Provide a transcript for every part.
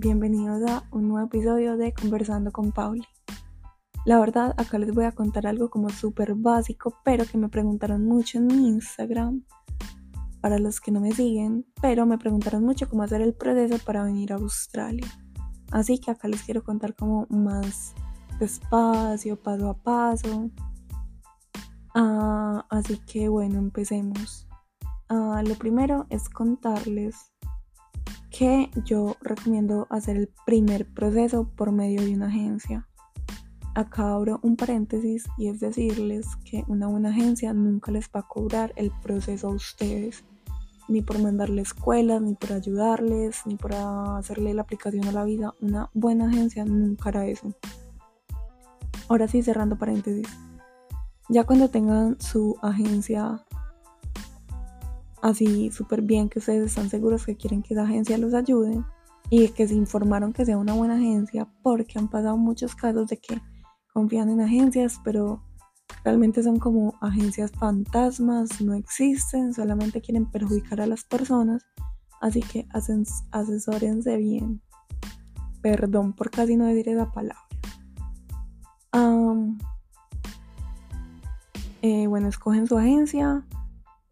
bienvenidos a un nuevo episodio de Conversando con Pauli. La verdad, acá les voy a contar algo como súper básico, pero que me preguntaron mucho en mi Instagram, para los que no me siguen, pero me preguntaron mucho cómo hacer el proceso para venir a Australia. Así que acá les quiero contar como más despacio, paso a paso. Ah, así que bueno, empecemos. Ah, lo primero es contarles que yo recomiendo hacer el primer proceso por medio de una agencia. Acá abro un paréntesis y es decirles que una buena agencia nunca les va a cobrar el proceso a ustedes, ni por mandarle escuelas, ni por ayudarles, ni por hacerle la aplicación a la vida. Una buena agencia nunca hará eso. Ahora sí, cerrando paréntesis. Ya cuando tengan su agencia así súper bien que ustedes están seguros que quieren que esa agencia los ayude y que se informaron que sea una buena agencia porque han pasado muchos casos de que confían en agencias pero realmente son como agencias fantasmas, no existen, solamente quieren perjudicar a las personas, así que asesórense bien. Perdón por casi no decir esa palabra. Eh, bueno, escogen su agencia,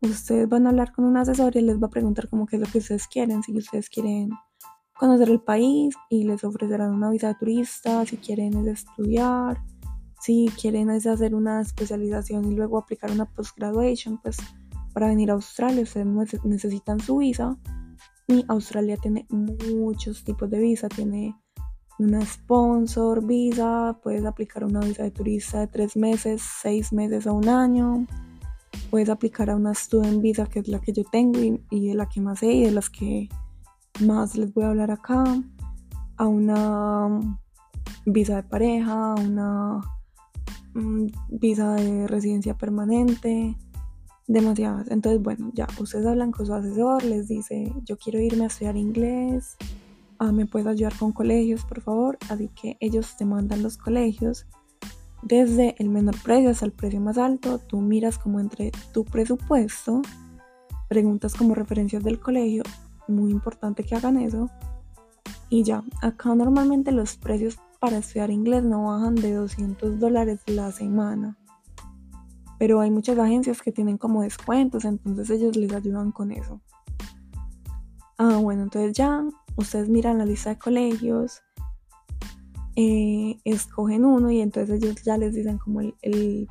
ustedes van a hablar con un asesor y les va a preguntar como qué es lo que ustedes quieren, si ustedes quieren conocer el país y les ofrecerán una visa de turista, si quieren estudiar, si quieren es hacer una especialización y luego aplicar una postgraduation, pues para venir a Australia. Ustedes necesitan su visa y Australia tiene muchos tipos de visa, tiene una sponsor visa, puedes aplicar una visa de turista de tres meses, seis meses o un año puedes aplicar a una student visa que es la que yo tengo y, de la que más sé y de las que más les voy a hablar acá a una visa de pareja a una mm, visa de residencia permanente demasiadas. Entonces bueno ya ustedes hablan con su asesor les dice yo quiero irme a estudiar inglés ah, me puedes ayudar con colegios por favor así que ellos te mandan los colegios desde el menor precio hasta el precio más alto, tú miras como entre tu presupuesto, preguntas como referencias del colegio, muy importante que hagan eso. Y ya, acá normalmente los precios para estudiar inglés no bajan de 200 dólares la semana. Pero hay muchas agencias que tienen como descuentos, entonces ellos les ayudan con eso. Ah, bueno, entonces ya ustedes miran la lista de colegios, eh, escogen uno y entonces ellos ya les dicen como el,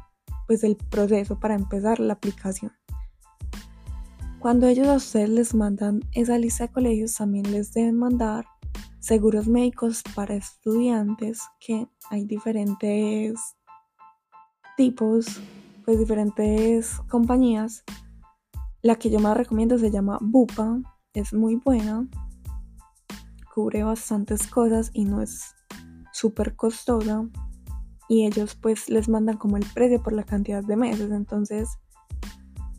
pues el proceso para empezar la aplicación. Cuando ellos a ustedes les mandan esa lista de colegios, también les deben mandar seguros médicos para estudiantes, que hay diferentes tipos, pues diferentes compañías. La que yo más recomiendo se llama Bupa, es muy buena, cubre bastantes cosas y no es súper costosa y ellos pues les mandan como el precio por la cantidad de meses. Entonces,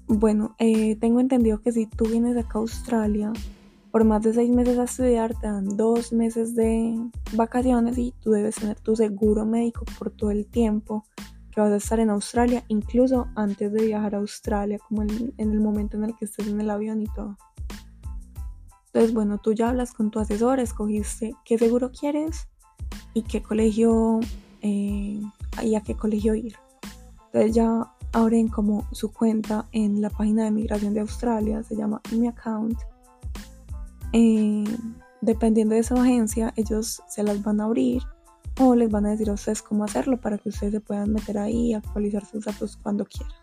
bueno, eh, tengo entendido que si tú vienes acá a Australia por más de seis meses a estudiar, te dan dos meses de vacaciones y tú debes tener tu seguro médico por todo el tiempo que vas a estar en Australia, incluso antes de viajar a Australia, como en, en el momento en el que estés en el avión y todo. Entonces, bueno, tú ya hablas con tu asesor, escogiste qué seguro quieres y qué colegio eh, y a qué colegio ir. Entonces ya abren como su cuenta en la página de migración de Australia, se llama Mi Account. Eh, dependiendo de esa agencia, ellos se las van a abrir o les van a decir a ustedes cómo hacerlo para que ustedes se puedan meter ahí y actualizar sus datos cuando quieran.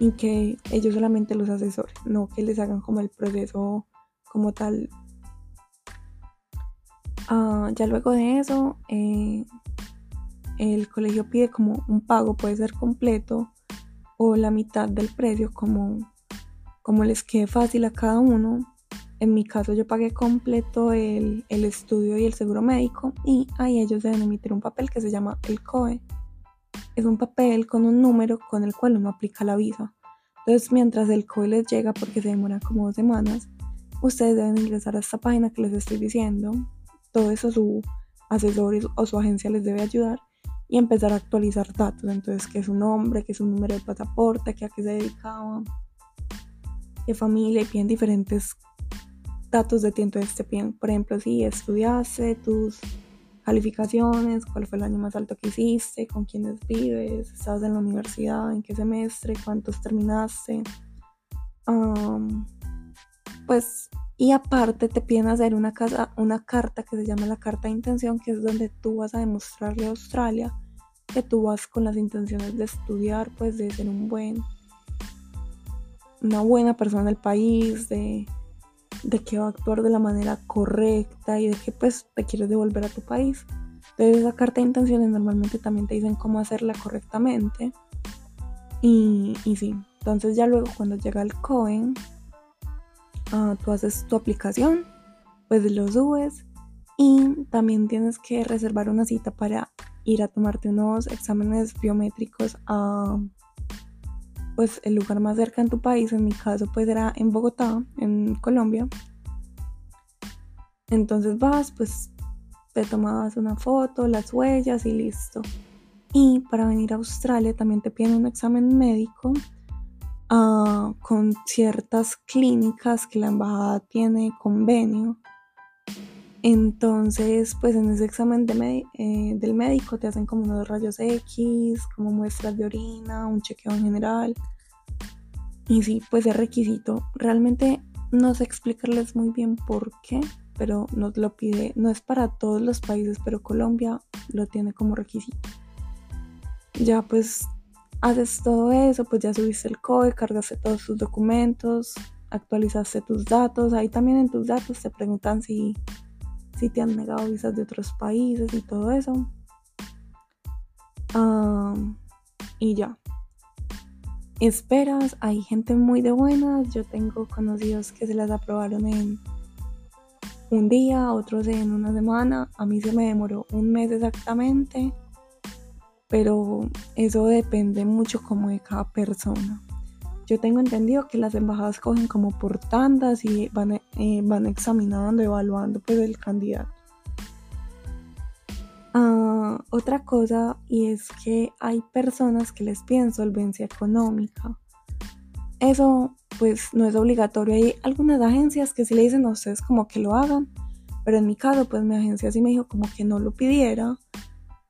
Y que ellos solamente los asesoren, no que les hagan como el proceso como tal Ah, ya luego de eso, eh, el colegio pide como un pago, puede ser completo o la mitad del precio, como, como les quede fácil a cada uno. En mi caso yo pagué completo el, el, estudio y el seguro médico y ahí ellos deben emitir un papel que se llama el COE. Es un papel con un número con el cual uno aplica la visa. Entonces mientras el COE les llega, porque se demora como dos semanas, ustedes deben ingresar a esta página que les estoy diciendo, todo eso su asesor o su agencia les debe ayudar y empezar a actualizar datos. Entonces, que es su nombre, que es su número de pasaporte, a qué se dedicaba, qué familia, y piden diferentes datos de ti. Entonces te piden, por ejemplo, si estudiaste, tus calificaciones, cuál fue el año más alto que hiciste, con quiénes vives, estás en la universidad, en qué semestre, cuántos terminaste. pues, y aparte te piden hacer una, carta que se llama la carta de intención, que es donde tú vas a demostrarle a Australia que tú vas con las intenciones de estudiar, pues de ser un buen, una buena persona del país, de, de que va a actuar de la manera correcta y de que pues te quieres devolver a tu país. Entonces esa carta de intenciones normalmente también te dicen cómo hacerla correctamente. Y, y sí, entonces ya luego cuando llega el Cohen, uh, tú haces tu aplicación, pues lo subes y también tienes que reservar una cita para ir a tomarte unos exámenes biométricos a pues el lugar más cerca en tu país, en mi caso pues era en Bogotá, en Colombia. Entonces vas, pues te tomabas una foto, las huellas y listo. Y para venir a Australia también te piden un examen médico uh, con ciertas clínicas que la embajada tiene convenio entonces, pues en ese examen eh, del médico te hacen como unos rayos X, como muestras de orina, un chequeo en general. Y sí, pues es requisito. Realmente no sé explicarles muy bien por qué, pero nos lo pide, no es para todos los países, pero Colombia lo tiene como requisito. Ya pues haces todo eso, pues ya subiste el COE, cargaste todos tus documentos, actualizaste tus datos. Ahí también en tus datos te preguntan si si te han negado visas de otros países y todo eso. y ya. Esperas, hay gente muy de buenas. Yo tengo conocidos que se las aprobaron en un día, otros en una semana. A mí se me demoró un mes exactamente. Pero eso depende mucho como de cada persona. Yo tengo entendido que las embajadas cogen como por tandas y van, eh, van examinando, evaluando pues el candidato. Ah, otra cosa y es que hay personas que les piden solvencia económica. Eso pues no es obligatorio. Hay algunas agencias que sí le dicen a ustedes como que lo hagan, pero en mi caso pues mi agencia sí me dijo como que no lo pidiera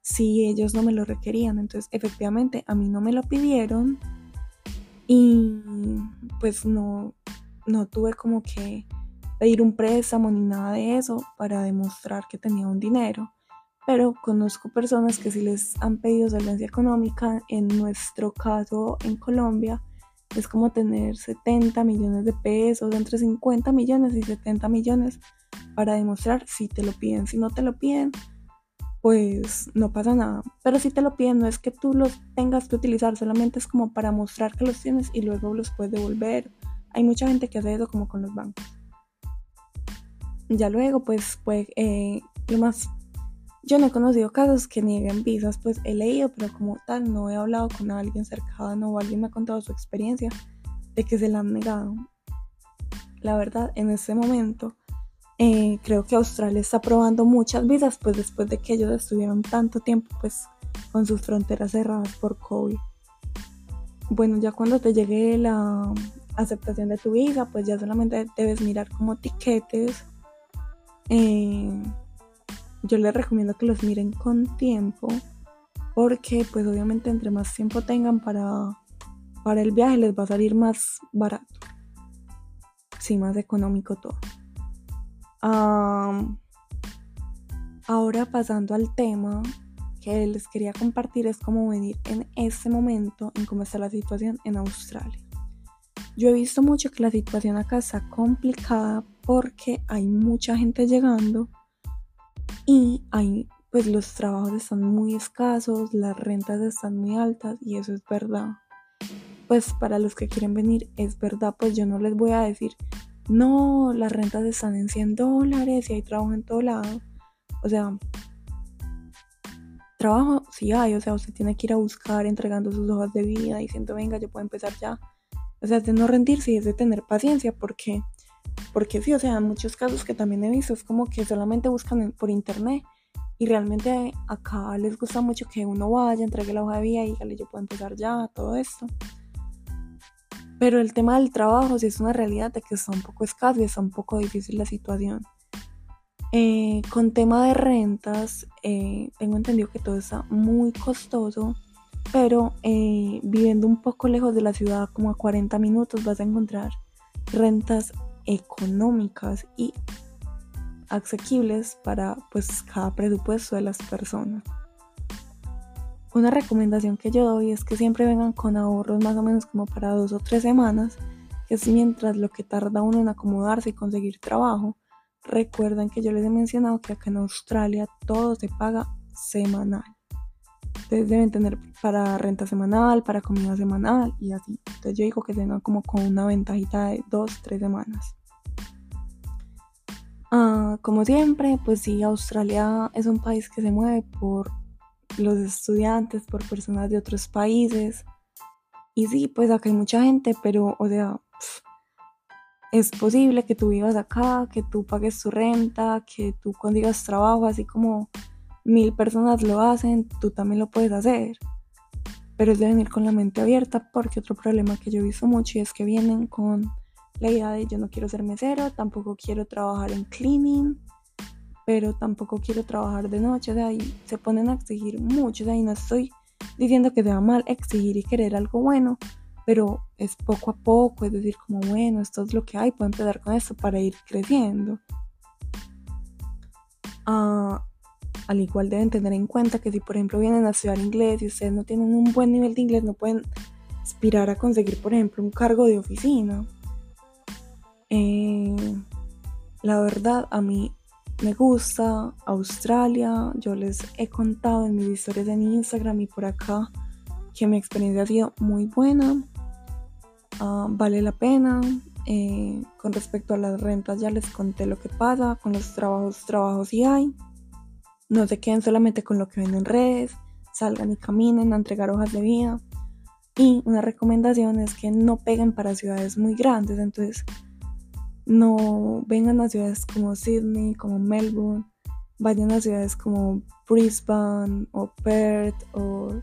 si ellos no me lo requerían. Entonces efectivamente a mí no me lo pidieron y pues no, no tuve como que pedir un préstamo ni nada de eso para demostrar que tenía un dinero. Pero conozco personas que sí les han pedido solvencia económica. En nuestro caso, en Colombia, es como tener 70 millones de pesos, entre 50 millones y 70 millones, para demostrar si te lo piden. Si no te lo piden, pues no pasa nada. Pero si te lo piden, no es que tú los tengas que utilizar, solamente es como para mostrar que los tienes y luego los puedes devolver. Hay mucha gente que hace eso como con los bancos. Ya luego, pues, pues, lo más... Yo no he conocido casos que nieguen visas, pues he leído, pero como tal no he hablado con alguien cercano o alguien me ha contado su experiencia de que se la han negado. La verdad, en ese momento eh, creo que Australia está probando muchas visas, pues después de que ellos estuvieron tanto tiempo pues con sus fronteras cerradas por COVID. Bueno, ya cuando te llegue la aceptación de tu visa, pues ya solamente debes mirar como tiquetes. Eh, yo les recomiendo que los miren con tiempo, porque pues obviamente entre más tiempo tengan para, para el viaje les va a salir más barato. Sí, más económico todo ahora pasando al tema que les quería compartir es cómo venir en este momento en cómo está la situación en Australia. Yo he visto mucho que la situación acá está complicada porque hay mucha gente llegando y hay pues los trabajos están muy escasos, las rentas están muy altas y eso es verdad. Pues para los que quieren venir es verdad, pues yo no les voy a decir no, las rentas están en 100 dólares y hay trabajo en todo lado. O sea, trabajo sí hay, o sea, usted tiene que ir a buscar entregando sus hojas de vida diciendo, venga, yo puedo empezar ya. O sea, es de no rendirse y es de tener paciencia, porque, porque sí, o sea, en muchos casos que también he visto es como que solamente buscan por internet y realmente acá les gusta mucho que uno vaya, entregue la hoja de vida y dígale, yo puedo empezar ya, todo esto. Pero el tema del trabajo sí es una realidad de que está un poco escaso y está un poco difícil la situación. Eh, con tema de rentas, eh, tengo entendido que todo está muy costoso, pero eh, viviendo un poco lejos de la ciudad, como a 40 minutos, vas a encontrar rentas económicas y asequibles para pues cada presupuesto de las personas. Una recomendación que yo doy es que siempre vengan con ahorros más o menos como para dos o tres semanas, que es mientras lo que tarda uno en acomodarse y conseguir trabajo, Recuerden que yo les he mencionado que acá en Australia todo se paga semanal. Ustedes deben tener para renta semanal, para comida semanal y así. Entonces yo digo que tengan como con una ventajita de dos, tres semanas. Ah, como siempre, pues sí, Australia es un país que se mueve por los estudiantes, por personas de otros países. Y sí, pues acá hay mucha gente, pero, o sea, es posible que tú vivas acá, que tú pagues tu renta, que tú consigas trabajo, así como mil personas lo hacen, tú también lo puedes hacer. Pero es de venir con la mente abierta porque otro problema que yo he visto mucho es que vienen con la idea de yo no quiero ser mesero, tampoco quiero trabajar en cleaning, pero tampoco quiero trabajar de noche, o sea, y se ponen a exigir mucho, o sea, y no estoy diciendo que sea mal exigir y querer algo bueno, pero es poco a poco, es decir, como bueno, esto es lo que hay, puedo empezar con esto para ir creciendo. Ah, al igual deben tener en cuenta que si por ejemplo vienen a estudiar inglés y ustedes no tienen un buen nivel de inglés, no pueden aspirar a conseguir por ejemplo un cargo de oficina. Eh, la verdad, a mí me gusta Australia, yo les he contado en mis historias en Instagram y por acá que mi experiencia ha sido muy buena. Ah, vale la pena. Eh, con respecto a las rentas ya les conté lo que pasa, con los trabajos, trabajos sí hay. No se queden solamente con lo que ven en redes, salgan y caminen a entregar hojas de vida. Y una recomendación es que no peguen para ciudades muy grandes, entonces no vengan a ciudades como Sydney, como Melbourne, vayan a ciudades como Brisbane o Perth o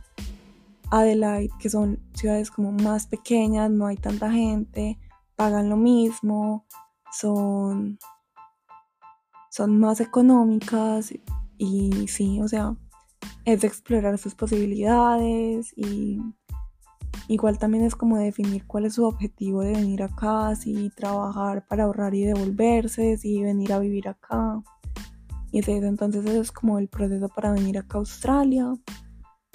Adelaide, que son ciudades como más pequeñas, no hay tanta gente, pagan lo mismo, son, son más económicas y sí, o sea, es explorar sus posibilidades y igual también es como definir cuál es su objetivo de venir acá, si trabajar para ahorrar y devolverse, si venir a vivir acá. Y entonces eso es como el proceso para venir acá a Australia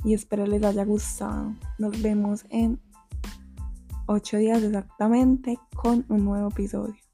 y espero les haya gustado. Nos vemos en 8 días exactamente con un nuevo episodio.